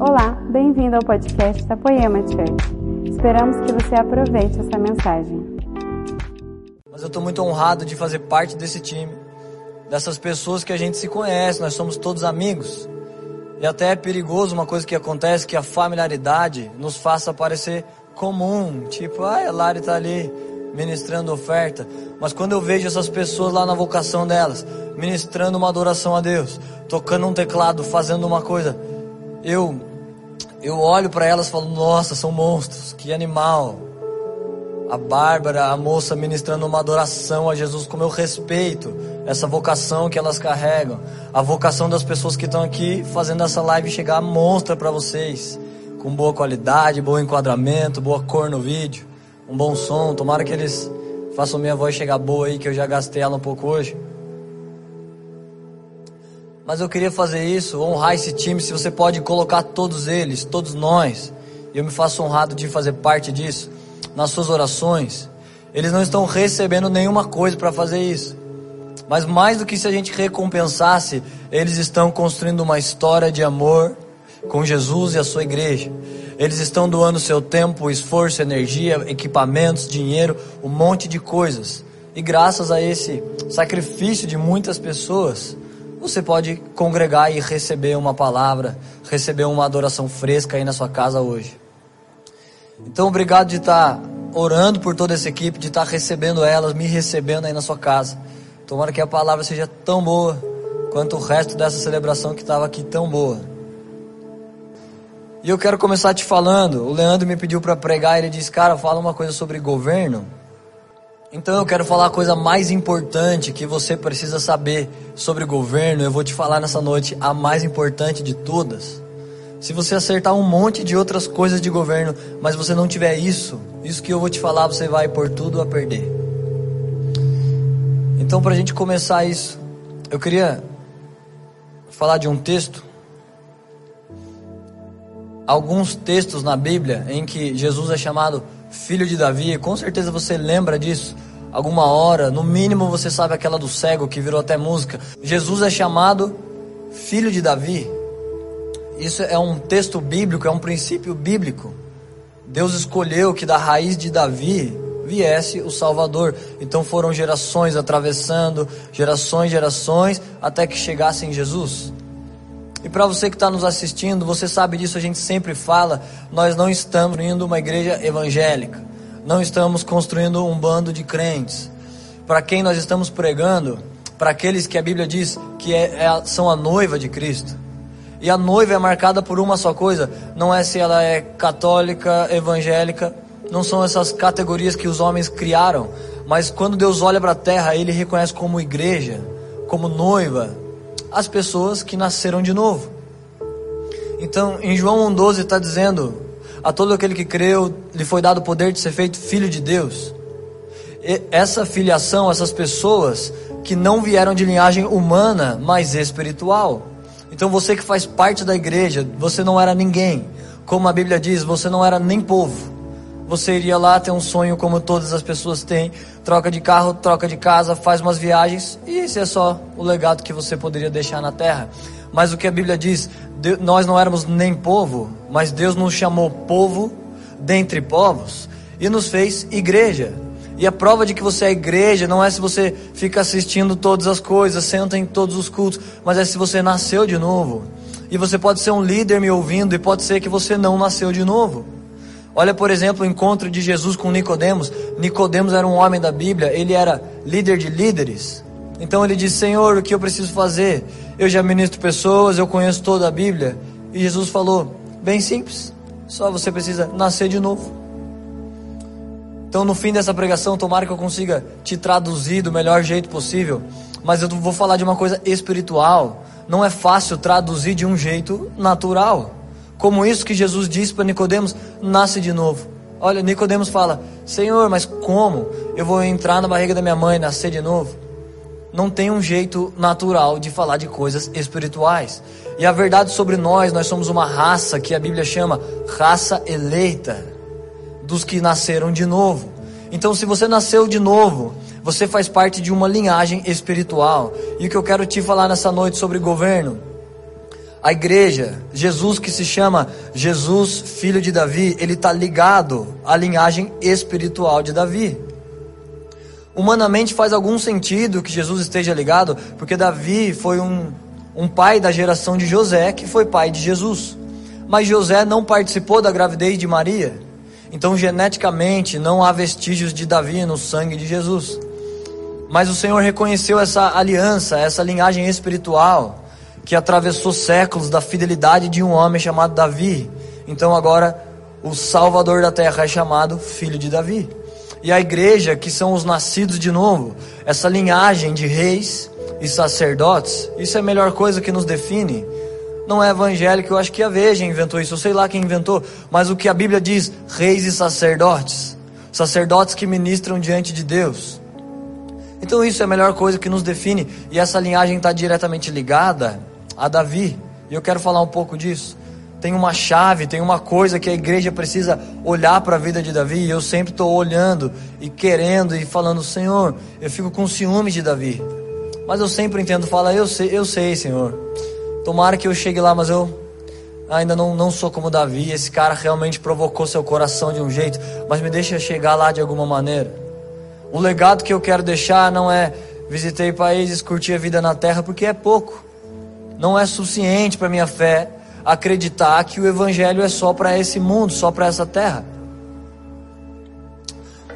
Olá, bem-vindo ao podcast da Poema Church. Esperamos que você aproveite essa mensagem. Mas eu estou muito honrado de fazer parte desse time, dessas pessoas que a gente se conhece, nós somos todos amigos. E até é perigoso uma coisa que acontece, que a familiaridade nos faça parecer comum, tipo, ah, a Lari está ali ministrando oferta. Mas quando eu vejo essas pessoas lá na vocação delas, ministrando uma adoração a Deus, tocando um teclado, fazendo uma coisa, eu eu olho para elas e falo: "Nossa, são monstros, que animal". A Bárbara, a moça ministrando uma adoração a Jesus, como eu respeito essa vocação que elas carregam, a vocação das pessoas que estão aqui fazendo essa live chegar monstra para vocês, com boa qualidade, bom enquadramento, boa cor no vídeo, um bom som. Tomara que eles façam minha voz chegar boa aí, que eu já gastei ela um pouco hoje. Mas eu queria fazer isso, honrar esse time. Se você pode colocar todos eles, todos nós, eu me faço honrado de fazer parte disso, nas suas orações. Eles não estão recebendo nenhuma coisa para fazer isso. Mas mais do que se a gente recompensasse, eles estão construindo uma história de amor com Jesus e a sua igreja. Eles estão doando seu tempo, esforço, energia, equipamentos, dinheiro, um monte de coisas. E graças a esse sacrifício de muitas pessoas, você pode congregar e receber uma palavra, receber uma adoração fresca aí na sua casa hoje. Então, obrigado de estar orando por toda essa equipe, de estar recebendo elas, me recebendo aí na sua casa. Tomara que a palavra seja tão boa quanto o resto dessa celebração que estava aqui tão boa. E eu quero começar te falando. O Leandro me pediu para pregar, ele disse: "Cara, fala uma coisa sobre governo". Então eu quero falar a coisa mais importante que você precisa saber sobre governo. Eu vou te falar nessa noite a mais importante de todas. Se você acertar um monte de outras coisas de governo, mas você não tiver isso, isso que eu vou te falar, você vai por tudo a perder. Então, para a gente começar isso, eu queria falar de um texto. Alguns textos na Bíblia em que Jesus é chamado filho de Davi, com certeza você lembra disso. Alguma hora, no mínimo você sabe aquela do cego que virou até música. Jesus é chamado filho de Davi. Isso é um texto bíblico, é um princípio bíblico. Deus escolheu que da raiz de Davi viesse o Salvador. Então foram gerações atravessando, gerações, gerações, até que chegasse em Jesus. E para você que está nos assistindo, você sabe disso, a gente sempre fala, nós não estamos indo uma igreja evangélica, não estamos construindo um bando de crentes. Para quem nós estamos pregando, para aqueles que a Bíblia diz que é, é, são a noiva de Cristo. E a noiva é marcada por uma só coisa, não é se ela é católica, evangélica, não são essas categorias que os homens criaram, mas quando Deus olha para a terra, ele reconhece como igreja, como noiva, as pessoas que nasceram de novo. Então, em João 1,12 está dizendo: A todo aquele que creu, lhe foi dado o poder de ser feito filho de Deus. E essa filiação, essas pessoas que não vieram de linhagem humana, mas espiritual. Então, você que faz parte da igreja, você não era ninguém. Como a Bíblia diz, você não era nem povo. Você iria lá ter um sonho como todas as pessoas têm, troca de carro, troca de casa, faz umas viagens e esse é só o legado que você poderia deixar na terra. Mas o que a Bíblia diz, nós não éramos nem povo, mas Deus nos chamou povo dentre povos e nos fez igreja. E a prova de que você é igreja não é se você fica assistindo todas as coisas, senta em todos os cultos, mas é se você nasceu de novo. E você pode ser um líder me ouvindo e pode ser que você não nasceu de novo. Olha, por exemplo, o encontro de Jesus com Nicodemos. Nicodemos era um homem da Bíblia, ele era líder de líderes. Então ele disse: "Senhor, o que eu preciso fazer? Eu já ministro pessoas, eu conheço toda a Bíblia". E Jesus falou: "Bem simples. Só você precisa nascer de novo". Então, no fim dessa pregação, tomara que eu consiga te traduzir do melhor jeito possível, mas eu vou falar de uma coisa espiritual. Não é fácil traduzir de um jeito natural. Como isso que Jesus disse para Nicodemos, nasce de novo. Olha, Nicodemos fala: "Senhor, mas como eu vou entrar na barriga da minha mãe e nascer de novo?" Não tem um jeito natural de falar de coisas espirituais. E a verdade sobre nós, nós somos uma raça que a Bíblia chama raça eleita, dos que nasceram de novo. Então, se você nasceu de novo, você faz parte de uma linhagem espiritual. E o que eu quero te falar nessa noite sobre governo A igreja, Jesus que se chama Jesus, filho de Davi, ele está ligado à linhagem espiritual de Davi. Humanamente faz algum sentido que Jesus esteja ligado, porque Davi foi um, um pai da geração de José, que foi pai de Jesus. Mas José não participou da gravidez de Maria. Então, geneticamente, não há vestígios de Davi no sangue de Jesus. Mas o Senhor reconheceu essa aliança, essa linhagem espiritual que atravessou séculos da fidelidade de um homem chamado Davi. Então agora o Salvador da terra é chamado Filho de Davi. E a igreja, que são os nascidos de novo, essa linhagem de reis e sacerdotes, isso é a melhor coisa que nos define. Não é evangélico, eu acho que a Veja inventou isso, eu sei lá quem inventou, mas o que a Bíblia diz, reis e sacerdotes, sacerdotes que ministram diante de Deus. Então isso é a melhor coisa que nos define, e essa linhagem está diretamente ligada a Davi. E eu quero falar um pouco disso. Tem uma chave, tem uma coisa que a igreja precisa olhar para a vida de Davi. E eu sempre estou olhando e querendo e falando, Senhor, eu fico com ciúme de Davi. Mas eu sempre entendo, fala, eu sei, eu sei, Senhor. Tomara que eu chegue lá, mas eu ainda não, não sou como Davi. Esse cara realmente provocou seu coração de um jeito, mas me deixa chegar lá de alguma maneira. O legado que eu quero deixar não é visitei países, curti a vida na terra, porque é pouco não é suficiente para minha fé acreditar que o evangelho é só para esse mundo, só para essa terra.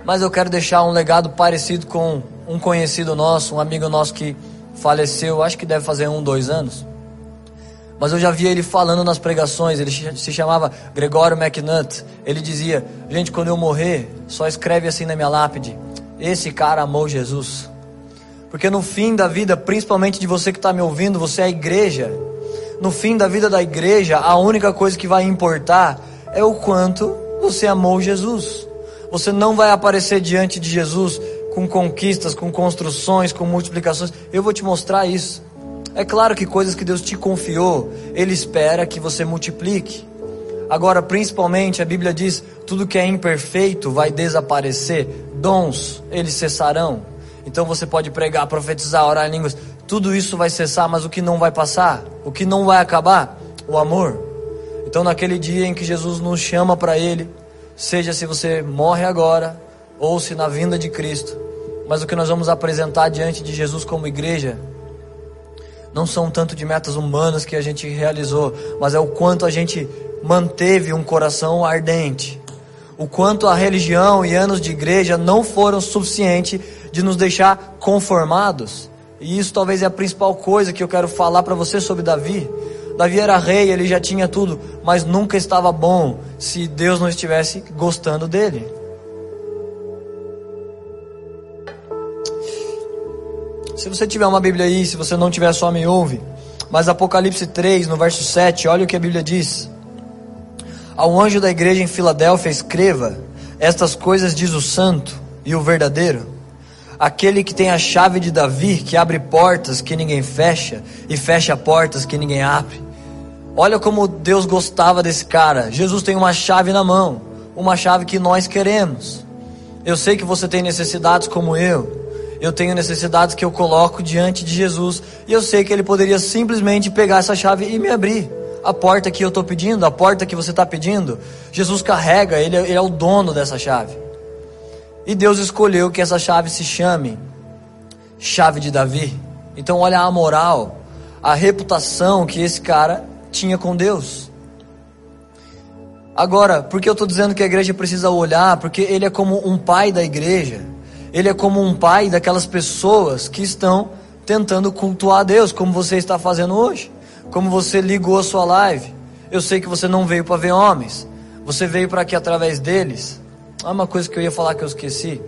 Mas eu quero deixar um legado parecido com um conhecido nosso, um amigo nosso que faleceu, acho que deve fazer um, dois anos. Mas eu já vi ele falando nas pregações, ele se chamava Gregório McNutt. Ele dizia: Gente, quando eu morrer, só escreve assim na minha lápide: Esse cara amou Jesus. Porque no fim da vida, principalmente de você que está me ouvindo, você é a igreja. No fim da vida da igreja, a única coisa que vai importar é o quanto você amou Jesus. Você não vai aparecer diante de Jesus com conquistas, com construções, com multiplicações. Eu vou te mostrar isso. É claro que coisas que Deus te confiou, Ele espera que você multiplique. Agora, principalmente, a Bíblia diz: tudo que é imperfeito vai desaparecer, dons, eles cessarão. Então você pode pregar, profetizar, orar em línguas, tudo isso vai cessar, mas o que não vai passar? O que não vai acabar? O amor. Então, naquele dia em que Jesus nos chama para Ele, seja se você morre agora ou se na vinda de Cristo, mas o que nós vamos apresentar diante de Jesus como igreja não são tanto de metas humanas que a gente realizou, mas é o quanto a gente manteve um coração ardente, o quanto a religião e anos de igreja não foram suficientes de nos deixar conformados. E isso talvez é a principal coisa que eu quero falar para você sobre Davi. Davi era rei, ele já tinha tudo, mas nunca estava bom se Deus não estivesse gostando dele. Se você tiver uma Bíblia aí, se você não tiver só me ouve. Mas Apocalipse 3, no verso 7, olha o que a Bíblia diz. Ao anjo da igreja em Filadélfia escreva: Estas coisas diz o santo e o verdadeiro, aquele que tem a chave de Davi, que abre portas que ninguém fecha e fecha portas que ninguém abre. Olha como Deus gostava desse cara. Jesus tem uma chave na mão, uma chave que nós queremos. Eu sei que você tem necessidades como eu. Eu tenho necessidades que eu coloco diante de Jesus e eu sei que ele poderia simplesmente pegar essa chave e me abrir a porta que eu estou pedindo, a porta que você está pedindo. Jesus carrega, ele, ele é o dono dessa chave. E Deus escolheu que essa chave se chame chave de Davi. Então, olha a moral, a reputação que esse cara tinha com Deus. Agora, por que eu estou dizendo que a igreja precisa olhar? Porque ele é como um pai da igreja. Ele é como um pai daquelas pessoas que estão tentando cultuar a Deus, como você está fazendo hoje. Como você ligou a sua live. Eu sei que você não veio para ver homens. Você veio para que através deles Há uma coisa que eu ia falar que eu esqueci.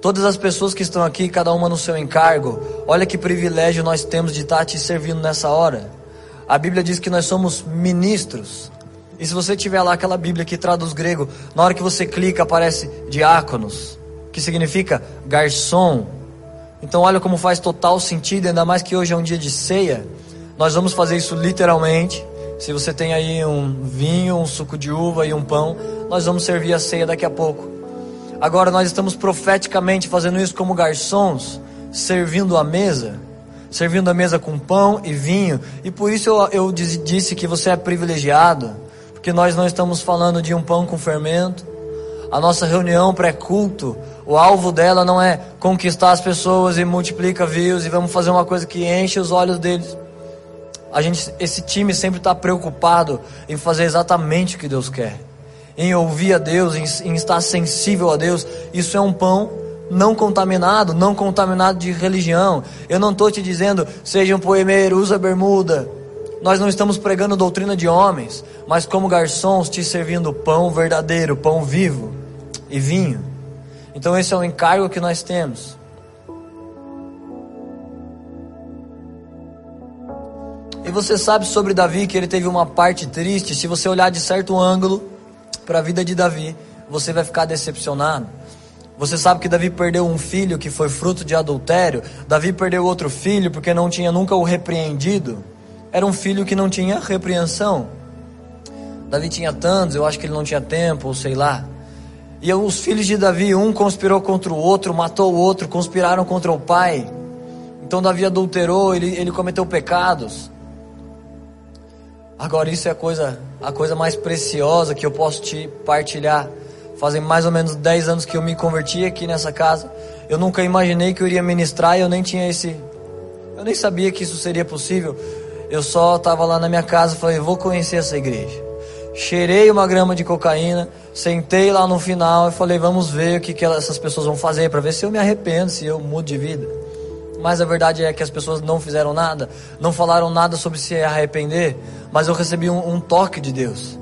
Todas as pessoas que estão aqui, cada uma no seu encargo, olha que privilégio nós temos de estar te servindo nessa hora. A Bíblia diz que nós somos ministros. E se você tiver lá aquela Bíblia que traduz grego, na hora que você clica aparece diáconos, que significa garçom. Então olha como faz total sentido, ainda mais que hoje é um dia de ceia. Nós vamos fazer isso literalmente. Se você tem aí um vinho, um suco de uva e um pão, nós vamos servir a ceia daqui a pouco. Agora nós estamos profeticamente fazendo isso como garçons, servindo a mesa. servindo a mesa com pão e vinho. E por isso eu, eu disse que você é privilegiado, porque nós não estamos falando de um pão com fermento. A nossa reunião pré-culto, o alvo dela não é conquistar as pessoas e multiplica views e vamos fazer uma coisa que enche os olhos deles. A gente, esse time sempre está preocupado em fazer exatamente o que Deus quer, em ouvir a Deus, em, em estar sensível a Deus. Isso é um pão não contaminado, não contaminado de religião. Eu não estou te dizendo, seja um poemeiro, usa bermuda. Nós não estamos pregando doutrina de homens, mas como garçons te servindo pão verdadeiro, pão vivo e vinho. Então esse é o encargo que nós temos. E você sabe sobre Davi que ele teve uma parte triste. Se você olhar de certo ângulo para a vida de Davi, você vai ficar decepcionado. Você sabe que Davi perdeu um filho que foi fruto de adultério. Davi perdeu outro filho porque não tinha nunca o repreendido. Era um filho que não tinha repreensão. Davi tinha tantos, eu acho que ele não tinha tempo, ou sei lá. E os filhos de Davi, um conspirou contra o outro, matou o outro, conspiraram contra o pai. Então Davi adulterou, ele, ele cometeu pecados. Agora isso é a coisa, a coisa mais preciosa que eu posso te partilhar Fazem mais ou menos 10 anos que eu me converti aqui nessa casa. Eu nunca imaginei que eu iria ministrar e eu nem tinha esse. Eu nem sabia que isso seria possível. Eu só estava lá na minha casa e falei: vou conhecer essa igreja. Cheirei uma grama de cocaína, sentei lá no final e falei: vamos ver o que, que essas pessoas vão fazer para ver se eu me arrependo, se eu mudo de vida. Mas a verdade é que as pessoas não fizeram nada, não falaram nada sobre se arrepender, mas eu recebi um, um toque de Deus.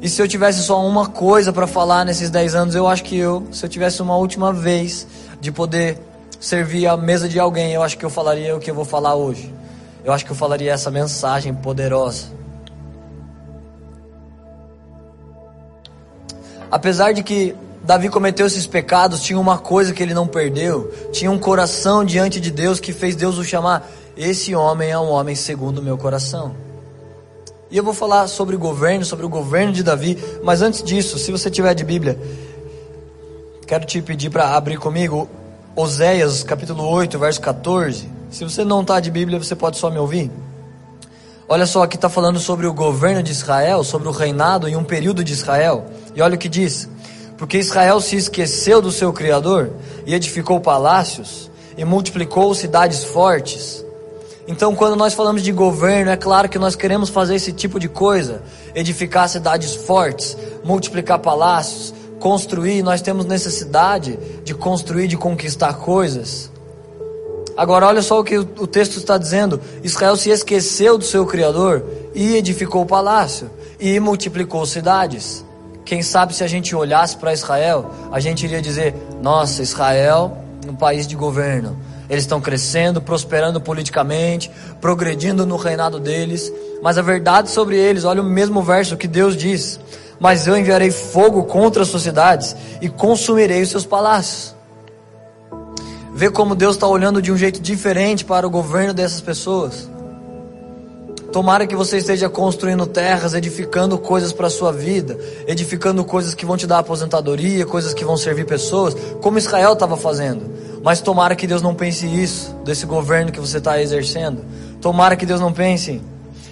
E se eu tivesse só uma coisa para falar nesses 10 anos, eu acho que eu, se eu tivesse uma última vez de poder servir a mesa de alguém, eu acho que eu falaria o que eu vou falar hoje. Eu acho que eu falaria essa mensagem poderosa. Apesar de que Davi cometeu esses pecados, tinha uma coisa que ele não perdeu, tinha um coração diante de Deus que fez Deus o chamar. Esse homem é um homem segundo o meu coração. E eu vou falar sobre o governo, sobre o governo de Davi, mas antes disso, se você tiver de Bíblia, quero te pedir para abrir comigo Oséias capítulo 8, verso 14. Se você não está de Bíblia, você pode só me ouvir. Olha só, aqui está falando sobre o governo de Israel, sobre o reinado em um período de Israel. E olha o que diz: Porque Israel se esqueceu do seu Criador e edificou palácios e multiplicou cidades fortes então, quando nós falamos de governo, é claro que nós queremos fazer esse tipo de coisa: edificar cidades fortes, multiplicar palácios, construir. Nós temos necessidade de construir, de conquistar coisas. Agora, olha só o que o texto está dizendo: Israel se esqueceu do seu Criador e edificou palácio e multiplicou cidades. Quem sabe se a gente olhasse para Israel, a gente iria dizer: Nossa, Israel, um país de governo eles estão crescendo, prosperando politicamente, progredindo no reinado deles. Mas a verdade sobre eles, olha o mesmo verso que Deus diz: Mas eu enviarei fogo contra as suas cidades e consumirei os seus palácios. Vê como Deus está olhando de um jeito diferente para o governo dessas pessoas. Tomara que você esteja construindo terras, edificando coisas para a sua vida, edificando coisas que vão te dar aposentadoria, coisas que vão servir pessoas, como Israel estava fazendo. Mas tomara que Deus não pense isso desse governo que você está exercendo. Tomara que Deus não pense: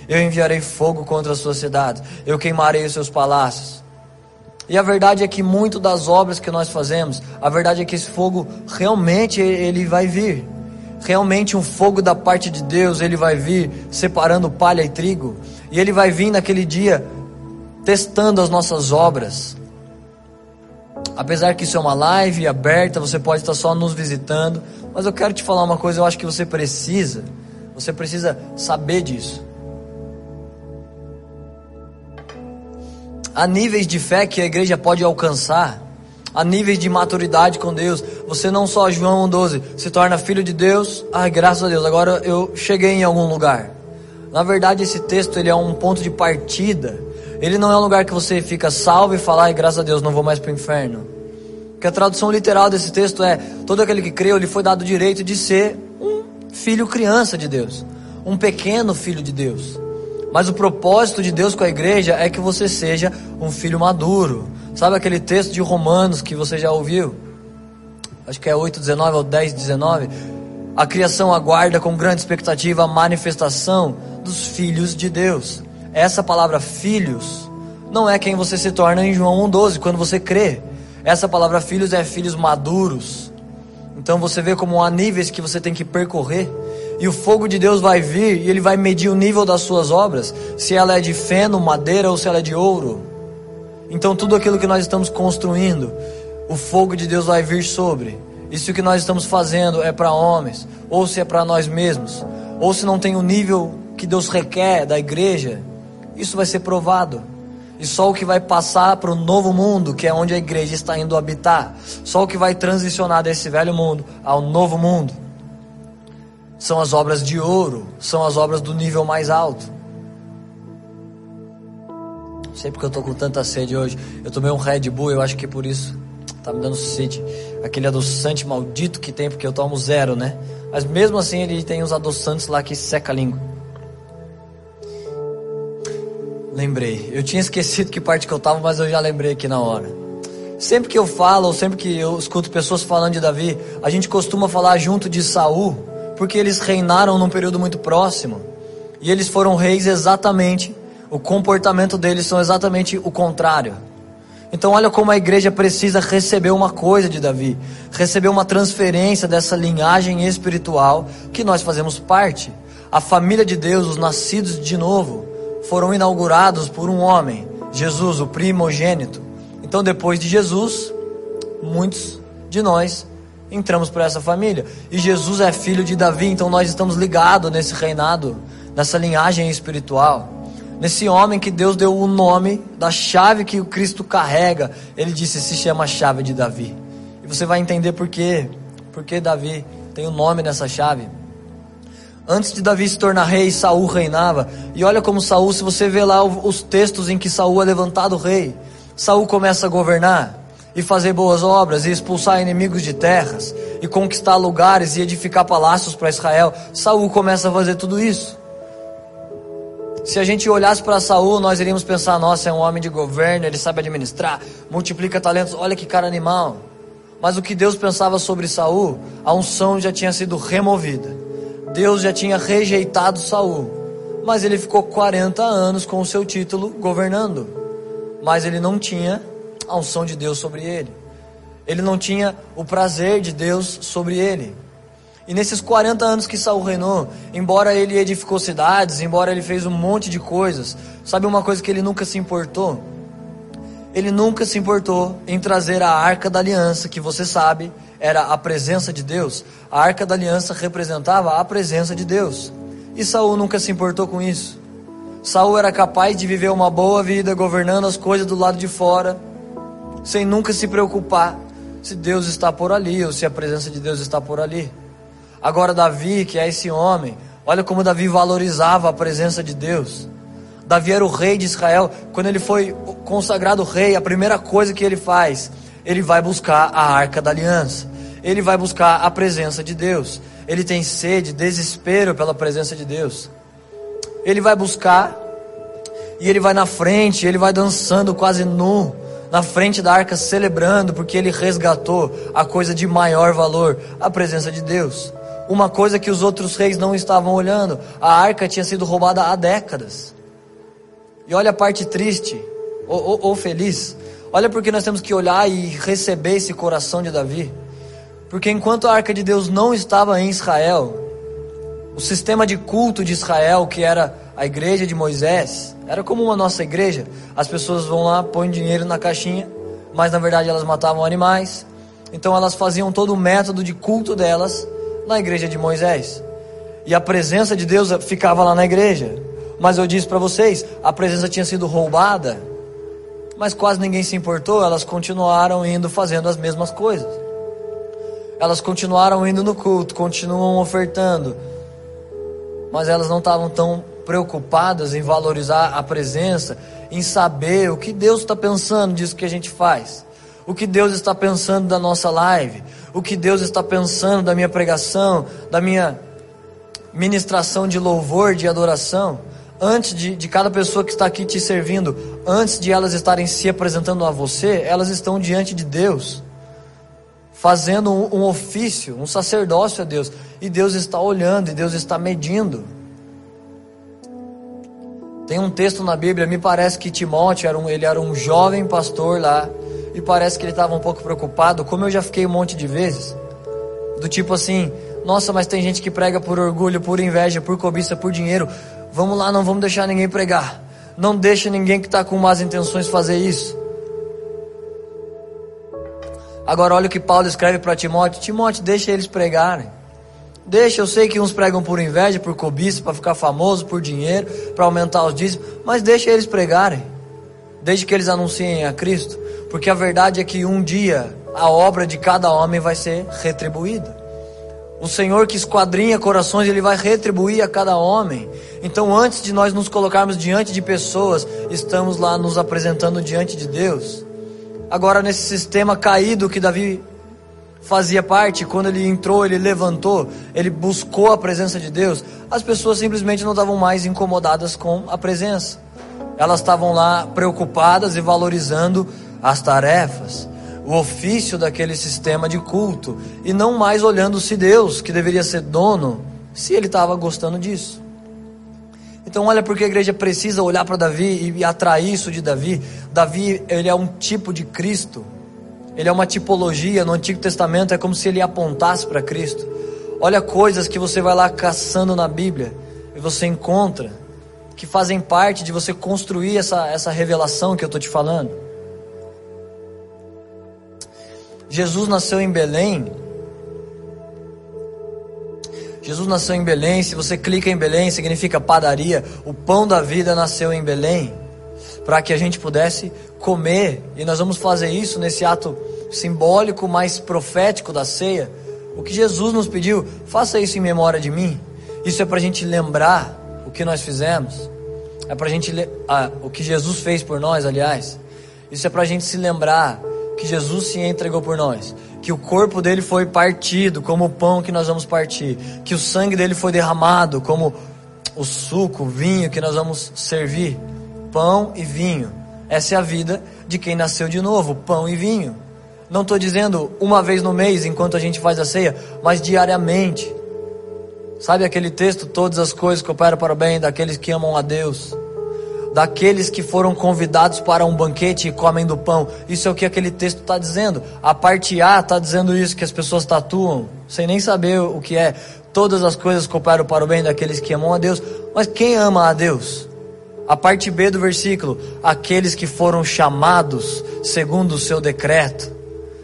eu enviarei fogo contra as suas cidades, eu queimarei os seus palácios. E a verdade é que muito das obras que nós fazemos, a verdade é que esse fogo realmente ele vai vir. Realmente um fogo da parte de Deus, ele vai vir separando palha e trigo, e ele vai vir naquele dia testando as nossas obras. Apesar que isso é uma live aberta, você pode estar só nos visitando, mas eu quero te falar uma coisa, eu acho que você precisa, você precisa saber disso. Há níveis de fé que a igreja pode alcançar, há níveis de maturidade com Deus. Você não só, João 12, se torna filho de Deus, ai, graças a Deus, agora eu cheguei em algum lugar. Na verdade, esse texto ele é um ponto de partida ele não é um lugar que você fica salvo e fala, ai, graças a Deus, não vou mais para o inferno. Porque a tradução literal desse texto é: todo aquele que creu, lhe foi dado o direito de ser um filho criança de Deus, um pequeno filho de Deus. Mas o propósito de Deus com a igreja é que você seja um filho maduro. Sabe aquele texto de Romanos que você já ouviu? Acho que é 8:19 ou 10:19 A criação aguarda com grande expectativa a manifestação dos filhos de Deus. Essa palavra filhos não é quem você se torna em João 1,12, quando você crê. Essa palavra filhos é filhos maduros. Então você vê como há níveis que você tem que percorrer. E o fogo de Deus vai vir e ele vai medir o nível das suas obras, se ela é de feno, madeira ou se ela é de ouro. Então tudo aquilo que nós estamos construindo, o fogo de Deus vai vir sobre. E se o que nós estamos fazendo é para homens, ou se é para nós mesmos, ou se não tem o nível que Deus requer da igreja, isso vai ser provado. E só o que vai passar para o novo mundo, que é onde a igreja está indo habitar, só o que vai transicionar desse velho mundo ao novo mundo, são as obras de ouro, são as obras do nível mais alto. Sei porque eu tô com tanta sede hoje. Eu tomei um Red Bull, eu acho que por isso tá me dando sede. Aquele adoçante maldito que tem, porque eu tomo zero, né? Mas mesmo assim ele tem uns adoçantes lá que seca a língua. Lembrei. Eu tinha esquecido que parte que eu estava, mas eu já lembrei aqui na hora. Sempre que eu falo, ou sempre que eu escuto pessoas falando de Davi, a gente costuma falar junto de Saul, porque eles reinaram num período muito próximo. E eles foram reis exatamente, o comportamento deles são exatamente o contrário. Então olha como a igreja precisa receber uma coisa de Davi, receber uma transferência dessa linhagem espiritual que nós fazemos parte. A família de Deus, os nascidos de novo, foram inaugurados por um homem, Jesus, o primogênito. Então, depois de Jesus, muitos de nós entramos por essa família. E Jesus é filho de Davi, então nós estamos ligados nesse reinado, nessa linhagem espiritual. Nesse homem que Deus deu o nome da chave que o Cristo carrega, ele disse: se chama chave de Davi. E você vai entender por quê. Porque Davi tem o nome nessa chave. Antes de Davi se tornar rei, Saul reinava. E olha como Saul, se você vê lá os textos em que Saul é levantado rei, Saul começa a governar e fazer boas obras e expulsar inimigos de terras e conquistar lugares e edificar palácios para Israel. Saul começa a fazer tudo isso. Se a gente olhasse para Saul, nós iríamos pensar: nossa, é um homem de governo, ele sabe administrar, multiplica talentos, olha que cara animal. Mas o que Deus pensava sobre Saul, a unção já tinha sido removida. Deus já tinha rejeitado Saul, mas ele ficou 40 anos com o seu título governando. Mas ele não tinha a unção de Deus sobre ele. Ele não tinha o prazer de Deus sobre ele. E nesses 40 anos que Saul reinou, embora ele edificou cidades, embora ele fez um monte de coisas, sabe uma coisa que ele nunca se importou? Ele nunca se importou em trazer a arca da aliança, que você sabe, era a presença de Deus. A arca da aliança representava a presença de Deus. E Saul nunca se importou com isso. Saul era capaz de viver uma boa vida governando as coisas do lado de fora, sem nunca se preocupar se Deus está por ali ou se a presença de Deus está por ali. Agora Davi, que é esse homem, olha como Davi valorizava a presença de Deus. Davi era o rei de Israel. Quando ele foi consagrado rei, a primeira coisa que ele faz ele vai buscar a arca da aliança, ele vai buscar a presença de Deus, ele tem sede, desespero pela presença de Deus, ele vai buscar e ele vai na frente, ele vai dançando quase nu, na frente da arca, celebrando, porque ele resgatou a coisa de maior valor, a presença de Deus. Uma coisa que os outros reis não estavam olhando, a arca tinha sido roubada há décadas. E olha a parte triste, ou, ou, ou feliz, Olha porque nós temos que olhar e receber esse coração de Davi. Porque enquanto a arca de Deus não estava em Israel, o sistema de culto de Israel, que era a igreja de Moisés, era como uma nossa igreja. As pessoas vão lá, põem dinheiro na caixinha, mas na verdade elas matavam animais. Então elas faziam todo o método de culto delas na igreja de Moisés. E a presença de Deus ficava lá na igreja. Mas eu disse para vocês, a presença tinha sido roubada mas quase ninguém se importou, elas continuaram indo fazendo as mesmas coisas. Elas continuaram indo no culto, continuam ofertando, mas elas não estavam tão preocupadas em valorizar a presença, em saber o que Deus está pensando disso que a gente faz, o que Deus está pensando da nossa live, o que Deus está pensando da minha pregação, da minha ministração de louvor, de adoração? Antes de, de cada pessoa que está aqui te servindo, antes de elas estarem se apresentando a você, elas estão diante de Deus, fazendo um, um ofício, um sacerdócio a Deus, e Deus está olhando, e Deus está medindo. Tem um texto na Bíblia, me parece que Timóteo era um, ele era um jovem pastor lá, e parece que ele estava um pouco preocupado, como eu já fiquei um monte de vezes, do tipo assim, nossa, mas tem gente que prega por orgulho, por inveja, por cobiça, por dinheiro. Vamos lá, não vamos deixar ninguém pregar. Não deixa ninguém que está com más intenções fazer isso. Agora olha o que Paulo escreve para Timóteo: Timóteo, deixa eles pregarem. Deixa, eu sei que uns pregam por inveja, por cobiça, para ficar famoso, por dinheiro, para aumentar os dízimos, mas deixa eles pregarem. Desde que eles anunciem a Cristo, porque a verdade é que um dia a obra de cada homem vai ser retribuída. O Senhor que esquadrinha corações, Ele vai retribuir a cada homem. Então, antes de nós nos colocarmos diante de pessoas, estamos lá nos apresentando diante de Deus. Agora, nesse sistema caído que Davi fazia parte, quando ele entrou, ele levantou, ele buscou a presença de Deus, as pessoas simplesmente não estavam mais incomodadas com a presença. Elas estavam lá preocupadas e valorizando as tarefas, o ofício daquele sistema de culto, e não mais olhando se Deus, que deveria ser dono, se ele estava gostando disso. Então olha porque a igreja precisa olhar para Davi e atrair isso de Davi. Davi, ele é um tipo de Cristo. Ele é uma tipologia no Antigo Testamento, é como se ele apontasse para Cristo. Olha coisas que você vai lá caçando na Bíblia e você encontra que fazem parte de você construir essa, essa revelação que eu estou te falando. Jesus nasceu em Belém, Jesus nasceu em Belém. Se você clica em Belém, significa padaria. O pão da vida nasceu em Belém para que a gente pudesse comer. E nós vamos fazer isso nesse ato simbólico, mais profético da ceia. O que Jesus nos pediu, faça isso em memória de mim. Isso é para a gente lembrar o que nós fizemos. É para a gente ah, o que Jesus fez por nós, aliás. Isso é para a gente se lembrar que Jesus se entregou por nós que o corpo dele foi partido como o pão que nós vamos partir, que o sangue dele foi derramado como o suco, o vinho que nós vamos servir, pão e vinho. Essa é a vida de quem nasceu de novo, pão e vinho. Não estou dizendo uma vez no mês enquanto a gente faz a ceia, mas diariamente. Sabe aquele texto, todas as coisas cooperam para o bem daqueles que amam a Deus daqueles que foram convidados para um banquete e comem do pão. Isso é o que aquele texto está dizendo. A parte A está dizendo isso, que as pessoas tatuam, sem nem saber o que é. Todas as coisas cooperam para o bem daqueles que amam a Deus. Mas quem ama a Deus? A parte B do versículo: aqueles que foram chamados segundo o seu decreto,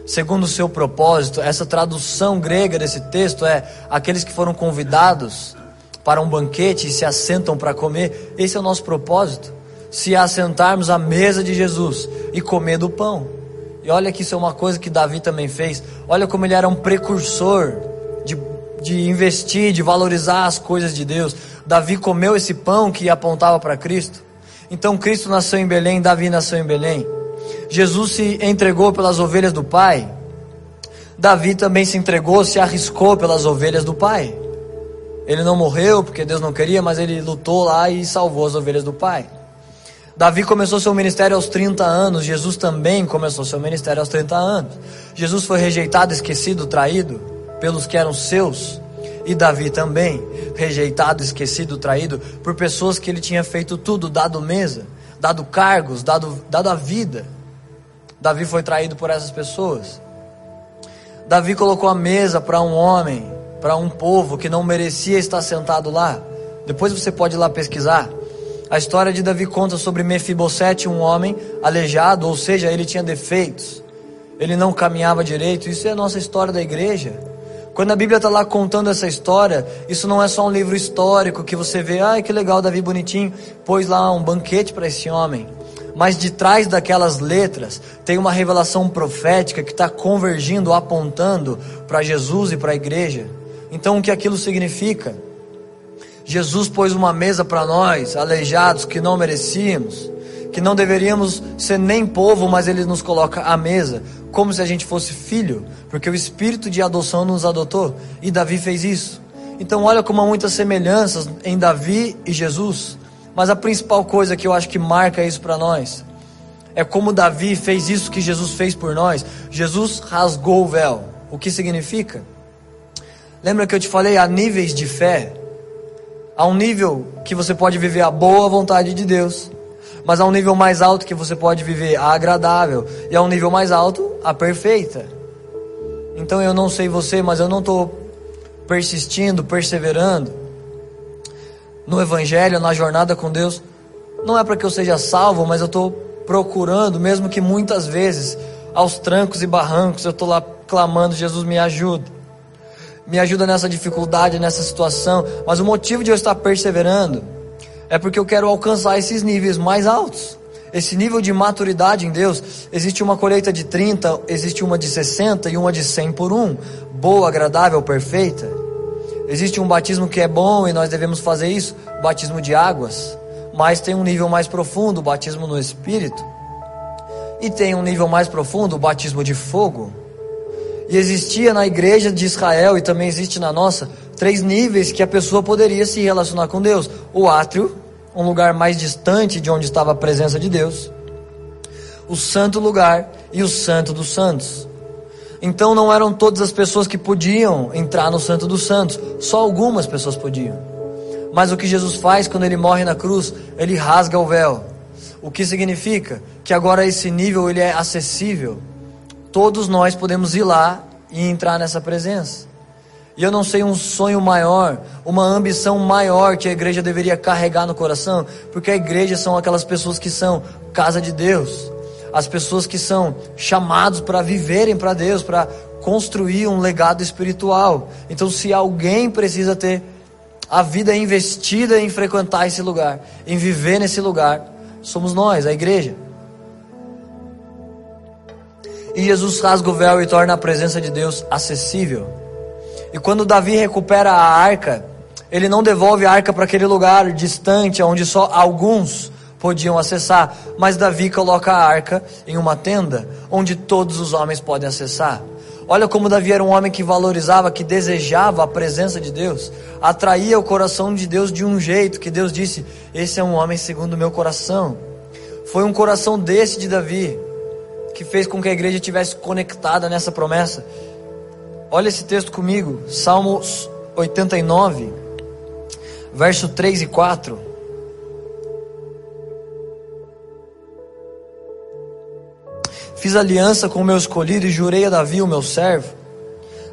segundo o seu propósito. Essa tradução grega desse texto é aqueles que foram convidados para um banquete e se assentam para comer. Esse é o nosso propósito se assentarmos à mesa de Jesus e comer do pão. E olha que isso é uma coisa que Davi também fez. Olha como ele era um precursor de, de investir, de valorizar as coisas de Deus. Davi comeu esse pão que apontava para Cristo. Então Cristo nasceu em Belém, Davi nasceu em Belém. Jesus se entregou pelas ovelhas do Pai. Davi também se entregou, se arriscou pelas ovelhas do Pai. Ele não morreu porque Deus não queria, mas ele lutou lá e salvou as ovelhas do Pai. Davi começou seu ministério aos 30 anos, Jesus também começou seu ministério aos 30 anos. Jesus foi rejeitado, esquecido, traído pelos que eram seus, e Davi também, rejeitado, esquecido, traído por pessoas que ele tinha feito tudo, dado mesa, dado cargos, dado, dado a vida. Davi foi traído por essas pessoas. Davi colocou a mesa para um homem, para um povo que não merecia estar sentado lá. Depois você pode ir lá pesquisar. A história de Davi conta sobre Mefibosete, um homem aleijado, ou seja, ele tinha defeitos. Ele não caminhava direito. Isso é a nossa história da igreja. Quando a Bíblia está lá contando essa história, isso não é só um livro histórico que você vê, ai que legal, Davi bonitinho, pôs lá um banquete para esse homem. Mas de trás daquelas letras tem uma revelação profética que está convergindo, apontando para Jesus e para a igreja. Então o que aquilo significa? Jesus pôs uma mesa para nós, aleijados, que não merecíamos, que não deveríamos ser nem povo, mas Ele nos coloca à mesa, como se a gente fosse filho, porque o espírito de adoção nos adotou, e Davi fez isso. Então, olha como há muitas semelhanças em Davi e Jesus, mas a principal coisa que eu acho que marca isso para nós é como Davi fez isso que Jesus fez por nós. Jesus rasgou o véu. O que significa? Lembra que eu te falei há níveis de fé? Há um nível que você pode viver a boa vontade de Deus, mas há um nível mais alto que você pode viver a agradável, e há um nível mais alto a perfeita. Então eu não sei você, mas eu não estou persistindo, perseverando no Evangelho, na jornada com Deus. Não é para que eu seja salvo, mas eu estou procurando, mesmo que muitas vezes, aos trancos e barrancos, eu estou lá clamando: Jesus me ajuda me ajuda nessa dificuldade, nessa situação. Mas o motivo de eu estar perseverando é porque eu quero alcançar esses níveis mais altos. Esse nível de maturidade em Deus. Existe uma colheita de 30, existe uma de 60 e uma de 100 por um. Boa, agradável, perfeita. Existe um batismo que é bom e nós devemos fazer isso, batismo de águas. Mas tem um nível mais profundo, o batismo no Espírito. E tem um nível mais profundo, o batismo de fogo. E existia na igreja de Israel e também existe na nossa três níveis que a pessoa poderia se relacionar com Deus: o átrio, um lugar mais distante de onde estava a presença de Deus, o santo lugar e o santo dos santos. Então não eram todas as pessoas que podiam entrar no santo dos santos, só algumas pessoas podiam. Mas o que Jesus faz quando ele morre na cruz, ele rasga o véu. O que significa que agora esse nível ele é acessível todos nós podemos ir lá e entrar nessa presença. E eu não sei um sonho maior, uma ambição maior que a igreja deveria carregar no coração, porque a igreja são aquelas pessoas que são casa de Deus, as pessoas que são chamados para viverem para Deus, para construir um legado espiritual. Então, se alguém precisa ter a vida investida em frequentar esse lugar, em viver nesse lugar, somos nós, a igreja. E Jesus rasga o véu e torna a presença de Deus acessível. E quando Davi recupera a arca, ele não devolve a arca para aquele lugar distante, onde só alguns podiam acessar, mas Davi coloca a arca em uma tenda, onde todos os homens podem acessar. Olha como Davi era um homem que valorizava, que desejava a presença de Deus, atraía o coração de Deus de um jeito que Deus disse: Esse é um homem segundo o meu coração. Foi um coração desse de Davi que fez com que a igreja estivesse conectada nessa promessa. Olha esse texto comigo, Salmos 89, verso 3 e 4. Fiz aliança com o meu escolhido e jurei a Davi, o meu servo.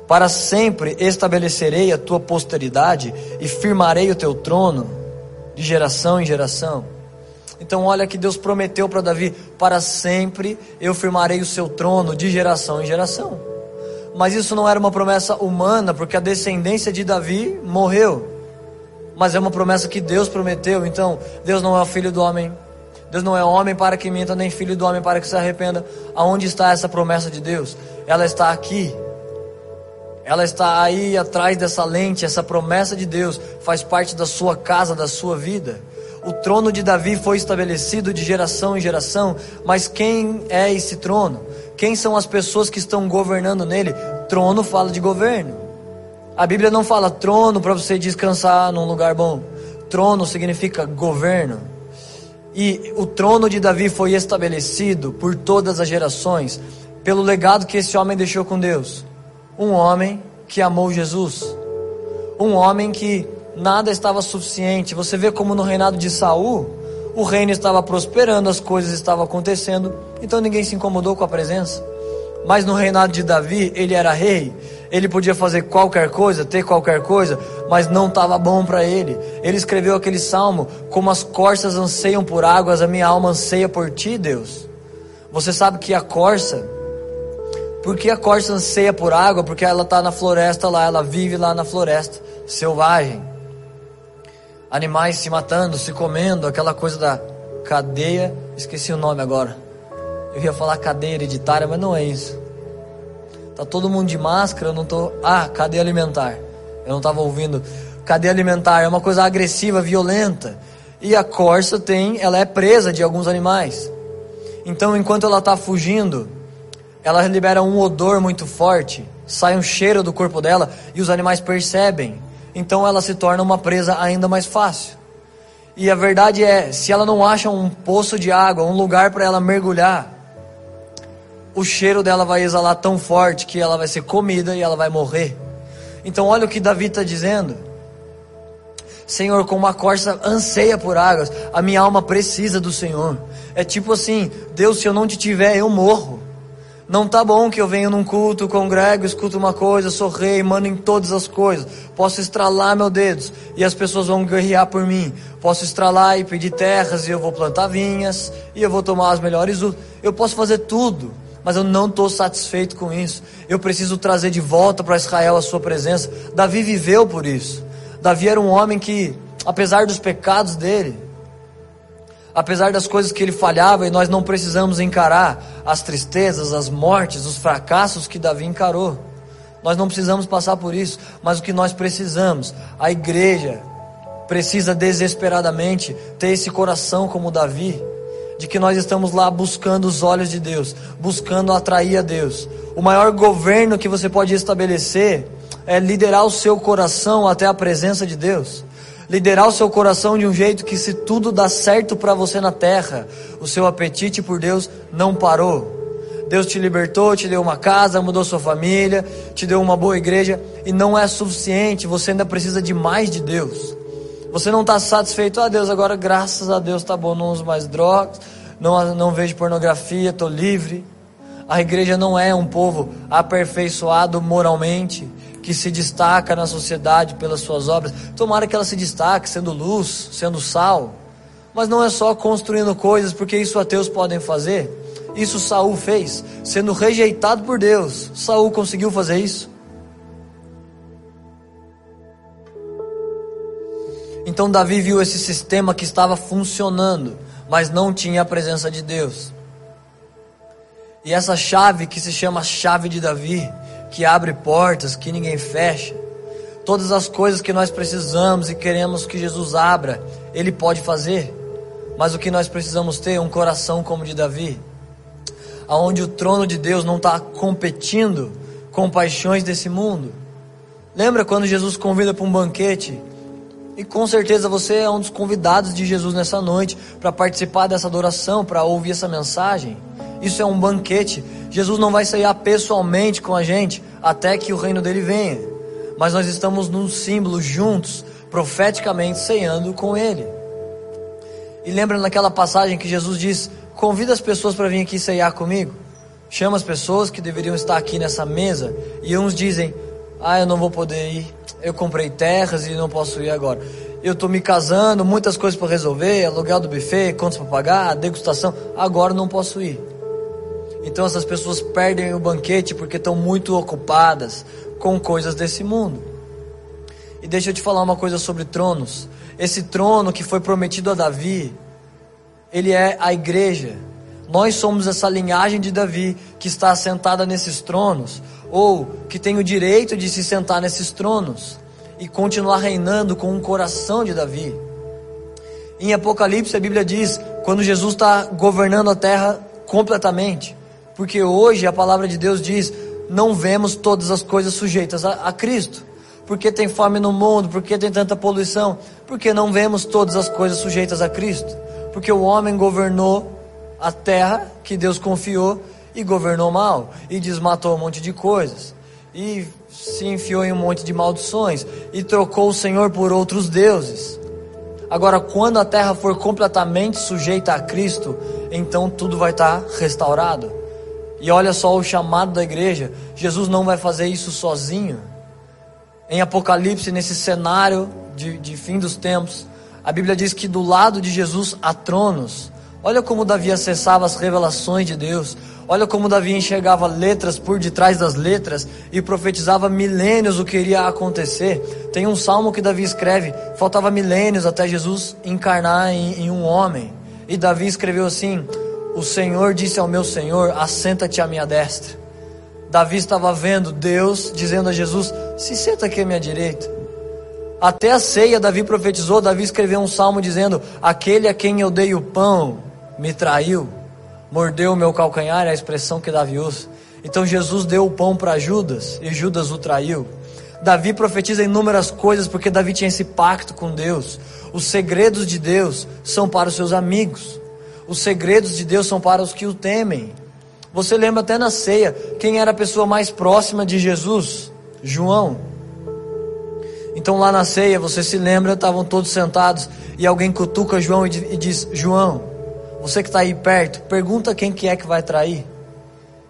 Para sempre estabelecerei a tua posteridade e firmarei o teu trono de geração em geração. Então, olha que Deus prometeu para Davi: para sempre eu firmarei o seu trono de geração em geração. Mas isso não era uma promessa humana, porque a descendência de Davi morreu. Mas é uma promessa que Deus prometeu. Então, Deus não é o filho do homem. Deus não é homem para que minta, nem filho do homem para que se arrependa. Aonde está essa promessa de Deus? Ela está aqui. Ela está aí atrás dessa lente. Essa promessa de Deus faz parte da sua casa, da sua vida. O trono de Davi foi estabelecido de geração em geração, mas quem é esse trono? Quem são as pessoas que estão governando nele? Trono fala de governo. A Bíblia não fala trono para você descansar num lugar bom. Trono significa governo. E o trono de Davi foi estabelecido por todas as gerações, pelo legado que esse homem deixou com Deus. Um homem que amou Jesus. Um homem que nada estava suficiente. Você vê como no reinado de Saul, o reino estava prosperando, as coisas estavam acontecendo, então ninguém se incomodou com a presença. Mas no reinado de Davi, ele era rei, ele podia fazer qualquer coisa, ter qualquer coisa, mas não estava bom para ele. Ele escreveu aquele salmo: Como as corças anseiam por águas, a minha alma anseia por ti, Deus. Você sabe que a corça, porque a corça anseia por água? Porque ela está na floresta lá, ela vive lá na floresta, selvagem animais se matando, se comendo, aquela coisa da cadeia, esqueci o nome agora. Eu ia falar cadeia hereditária, mas não é isso. Tá todo mundo de máscara, eu não tô. Ah, cadeia alimentar. Eu não estava ouvindo. Cadeia alimentar é uma coisa agressiva, violenta. E a corça tem, ela é presa de alguns animais. Então, enquanto ela está fugindo, ela libera um odor muito forte, sai um cheiro do corpo dela e os animais percebem então ela se torna uma presa ainda mais fácil. E a verdade é, se ela não acha um poço de água, um lugar para ela mergulhar, o cheiro dela vai exalar tão forte que ela vai ser comida e ela vai morrer. Então, olha o que Davi está dizendo. Senhor, como a corça anseia por águas, a minha alma precisa do Senhor. É tipo assim: Deus, se eu não te tiver, eu morro. Não tá bom que eu venha num culto, congrego, escuto uma coisa, sou rei, mando em todas as coisas. Posso estralar meus dedos e as pessoas vão guerrear por mim. Posso estralar e pedir terras e eu vou plantar vinhas e eu vou tomar as melhores. Eu posso fazer tudo, mas eu não estou satisfeito com isso. Eu preciso trazer de volta para Israel a sua presença. Davi viveu por isso. Davi era um homem que, apesar dos pecados dele, apesar das coisas que ele falhava, e nós não precisamos encarar as tristezas, as mortes, os fracassos que Davi encarou. Nós não precisamos passar por isso, mas o que nós precisamos, a igreja precisa desesperadamente ter esse coração como Davi, de que nós estamos lá buscando os olhos de Deus, buscando atrair a Deus. O maior governo que você pode estabelecer é liderar o seu coração até a presença de Deus liderar o seu coração de um jeito que, se tudo dá certo para você na terra, o seu apetite por Deus não parou. Deus te libertou, te deu uma casa, mudou sua família, te deu uma boa igreja e não é suficiente, você ainda precisa de mais de Deus. Você não está satisfeito, ah Deus, agora graças a Deus tá bom, não uso mais drogas, não, não vejo pornografia, estou livre. A igreja não é um povo aperfeiçoado moralmente que se destaca na sociedade pelas suas obras. Tomara que ela se destaque sendo luz, sendo sal. Mas não é só construindo coisas, porque isso ateus podem fazer. Isso Saul fez, sendo rejeitado por Deus. Saul conseguiu fazer isso? Então Davi viu esse sistema que estava funcionando, mas não tinha a presença de Deus. E essa chave que se chama chave de Davi, que abre portas que ninguém fecha. Todas as coisas que nós precisamos e queremos que Jesus abra, Ele pode fazer. Mas o que nós precisamos ter é um coração como o de Davi, aonde o trono de Deus não está competindo com paixões desse mundo. Lembra quando Jesus convida para um banquete? E com certeza você é um dos convidados de Jesus nessa noite para participar dessa adoração, para ouvir essa mensagem. Isso é um banquete. Jesus não vai sair pessoalmente com a gente até que o reino dele venha. Mas nós estamos num símbolo juntos, profeticamente ceando com ele. E lembra naquela passagem que Jesus diz: Convida as pessoas para vir aqui ceiar comigo. Chama as pessoas que deveriam estar aqui nessa mesa. E uns dizem: Ah, eu não vou poder ir. Eu comprei terras e não posso ir agora. Eu estou me casando, muitas coisas para resolver: aluguel do buffet, contas para pagar, degustação. Agora não posso ir. Então essas pessoas perdem o banquete porque estão muito ocupadas com coisas desse mundo. E deixa eu te falar uma coisa sobre tronos. Esse trono que foi prometido a Davi, ele é a igreja. Nós somos essa linhagem de Davi que está assentada nesses tronos, ou que tem o direito de se sentar nesses tronos e continuar reinando com o coração de Davi. Em Apocalipse a Bíblia diz: quando Jesus está governando a terra completamente, porque hoje a palavra de Deus diz: não vemos todas as coisas sujeitas a, a Cristo. Porque tem fome no mundo, porque tem tanta poluição, porque não vemos todas as coisas sujeitas a Cristo. Porque o homem governou a terra que Deus confiou e governou mal, e desmatou um monte de coisas, e se enfiou em um monte de maldições, e trocou o Senhor por outros deuses. Agora, quando a terra for completamente sujeita a Cristo, então tudo vai estar restaurado. E olha só o chamado da igreja: Jesus não vai fazer isso sozinho. Em Apocalipse, nesse cenário de, de fim dos tempos, a Bíblia diz que do lado de Jesus há tronos. Olha como Davi acessava as revelações de Deus. Olha como Davi enxergava letras por detrás das letras e profetizava milênios o que iria acontecer. Tem um salmo que Davi escreve: faltava milênios até Jesus encarnar em, em um homem. E Davi escreveu assim: o Senhor disse ao meu Senhor: Assenta-te à minha destra. Davi estava vendo Deus dizendo a Jesus: Se senta aqui à minha direita. Até a ceia, Davi profetizou. Davi escreveu um salmo dizendo: Aquele a quem eu dei o pão me traiu, mordeu o meu calcanhar. É a expressão que Davi usa. Então Jesus deu o pão para Judas e Judas o traiu. Davi profetiza inúmeras coisas porque Davi tinha esse pacto com Deus. Os segredos de Deus são para os seus amigos. Os segredos de Deus são para os que o temem. Você lembra até na ceia quem era a pessoa mais próxima de Jesus? João. Então lá na ceia, você se lembra, estavam todos sentados e alguém cutuca João e diz: João, você que está aí perto, pergunta quem que é que vai trair.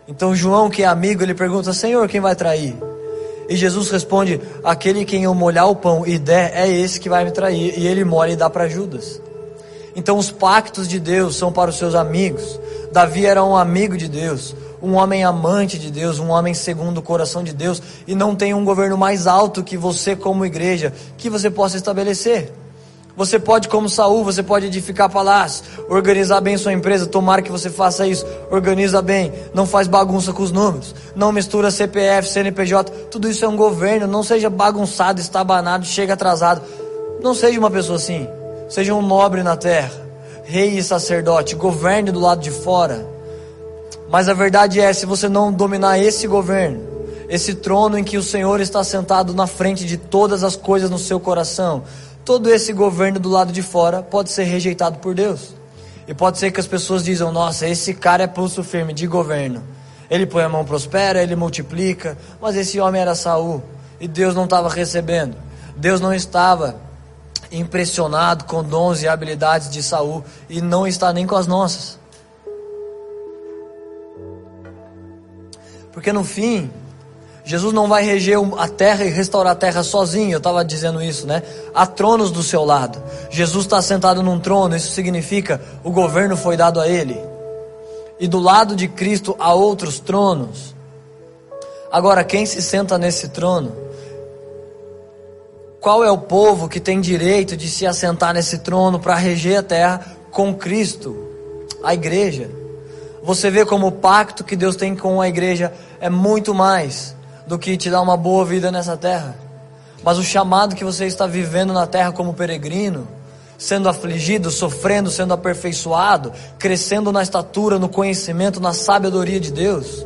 Então João, que é amigo, ele pergunta: Senhor, quem vai trair? E Jesus responde: Aquele quem eu molhar o pão e der, é esse que vai me trair. E ele molha e dá para Judas. Então os pactos de Deus são para os seus amigos. Davi era um amigo de Deus, um homem amante de Deus, um homem segundo o coração de Deus, e não tem um governo mais alto que você, como igreja, que você possa estabelecer. Você pode, como Saul, você pode edificar palácios, organizar bem sua empresa, tomara que você faça isso, organiza bem, não faz bagunça com os números, não mistura CPF, CNPJ, tudo isso é um governo, não seja bagunçado, estabanado, chega atrasado. Não seja uma pessoa assim. Seja um nobre na terra, rei e sacerdote, governe do lado de fora. Mas a verdade é, se você não dominar esse governo, esse trono em que o Senhor está sentado na frente de todas as coisas no seu coração, todo esse governo do lado de fora pode ser rejeitado por Deus. E pode ser que as pessoas dizem: Nossa, esse cara é pulso firme de governo. Ele põe a mão prospera, ele multiplica. Mas esse homem era Saul e Deus não estava recebendo. Deus não estava impressionado com dons e habilidades de Saul e não está nem com as nossas. Porque no fim, Jesus não vai reger a terra e restaurar a terra sozinho, eu estava dizendo isso, né? Há tronos do seu lado. Jesus está sentado num trono, isso significa o governo foi dado a ele. E do lado de Cristo há outros tronos. Agora, quem se senta nesse trono? Qual é o povo que tem direito de se assentar nesse trono para reger a terra com Cristo? A igreja. Você vê como o pacto que Deus tem com a igreja é muito mais do que te dar uma boa vida nessa terra. Mas o chamado que você está vivendo na terra como peregrino, sendo afligido, sofrendo, sendo aperfeiçoado, crescendo na estatura, no conhecimento, na sabedoria de Deus,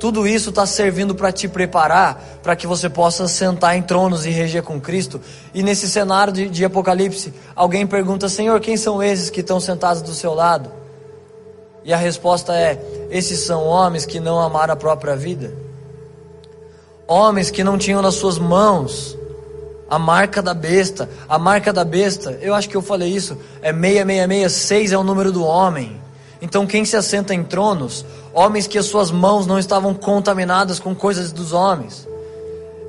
tudo isso está servindo para te preparar para que você possa sentar em tronos e reger com Cristo. E nesse cenário de, de Apocalipse, alguém pergunta: Senhor, quem são esses que estão sentados do seu lado? E a resposta é: esses são homens que não amaram a própria vida, homens que não tinham nas suas mãos a marca da besta. A marca da besta, eu acho que eu falei isso, é 6666, é o número do homem. Então, quem se assenta em tronos, homens que as suas mãos não estavam contaminadas com coisas dos homens.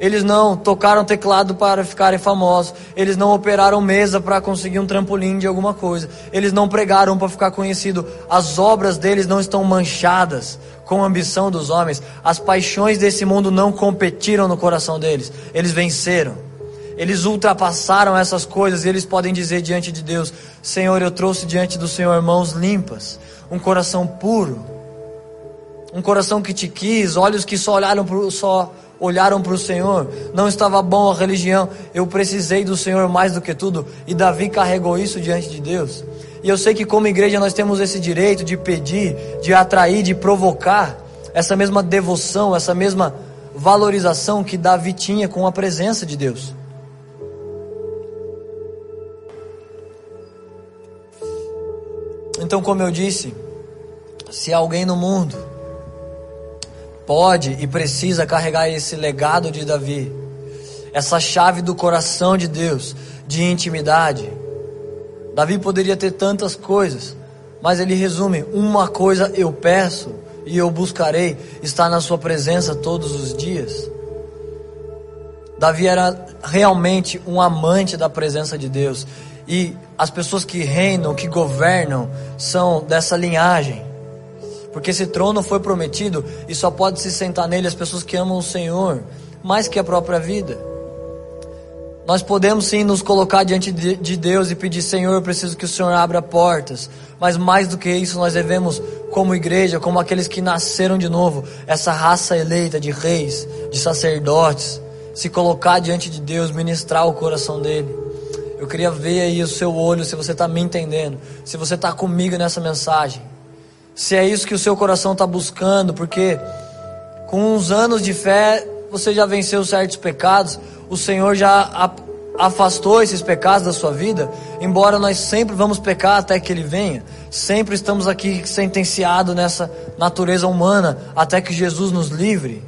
Eles não tocaram teclado para ficarem famosos. Eles não operaram mesa para conseguir um trampolim de alguma coisa. Eles não pregaram para ficar conhecido. As obras deles não estão manchadas com a ambição dos homens. As paixões desse mundo não competiram no coração deles. Eles venceram. Eles ultrapassaram essas coisas e eles podem dizer diante de Deus: Senhor, eu trouxe diante do Senhor mãos limpas, um coração puro, um coração que te quis, olhos que só olharam para só olharam para o Senhor. Não estava bom a religião. Eu precisei do Senhor mais do que tudo. E Davi carregou isso diante de Deus. E eu sei que como igreja nós temos esse direito de pedir, de atrair, de provocar essa mesma devoção, essa mesma valorização que Davi tinha com a presença de Deus. Então, como eu disse, se alguém no mundo pode e precisa carregar esse legado de Davi, essa chave do coração de Deus, de intimidade, Davi poderia ter tantas coisas, mas ele resume: uma coisa eu peço e eu buscarei estar na Sua presença todos os dias. Davi era realmente um amante da presença de Deus. E as pessoas que reinam, que governam, são dessa linhagem. Porque esse trono foi prometido e só pode se sentar nele as pessoas que amam o Senhor mais que a própria vida. Nós podemos sim nos colocar diante de Deus e pedir: Senhor, eu preciso que o Senhor abra portas. Mas mais do que isso, nós devemos, como igreja, como aqueles que nasceram de novo, essa raça eleita de reis, de sacerdotes, se colocar diante de Deus, ministrar o coração dele. Eu queria ver aí o seu olho, se você está me entendendo, se você está comigo nessa mensagem. Se é isso que o seu coração está buscando, porque com uns anos de fé você já venceu certos pecados, o Senhor já afastou esses pecados da sua vida, embora nós sempre vamos pecar até que Ele venha, sempre estamos aqui sentenciados nessa natureza humana até que Jesus nos livre.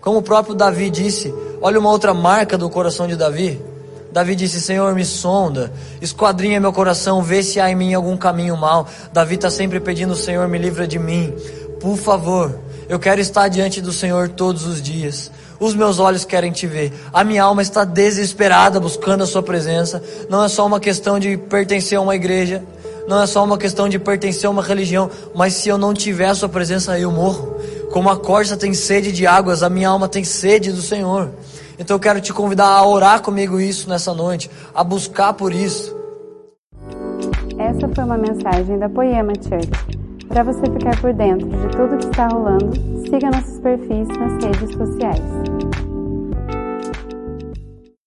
Como o próprio Davi disse, olha uma outra marca do coração de Davi. Davi disse: Senhor, me sonda, esquadrinha meu coração, vê se há em mim algum caminho mal. Davi está sempre pedindo: Senhor, me livra de mim. Por favor, eu quero estar diante do Senhor todos os dias. Os meus olhos querem te ver. A minha alma está desesperada buscando a Sua presença. Não é só uma questão de pertencer a uma igreja. Não é só uma questão de pertencer a uma religião. Mas se eu não tiver a Sua presença, eu morro. Como a corça tem sede de águas, a minha alma tem sede do Senhor. Então eu quero te convidar a orar comigo isso nessa noite, a buscar por isso. Essa foi uma mensagem da Poema Church. Para você ficar por dentro de tudo que está rolando, siga nossos perfis nas redes sociais.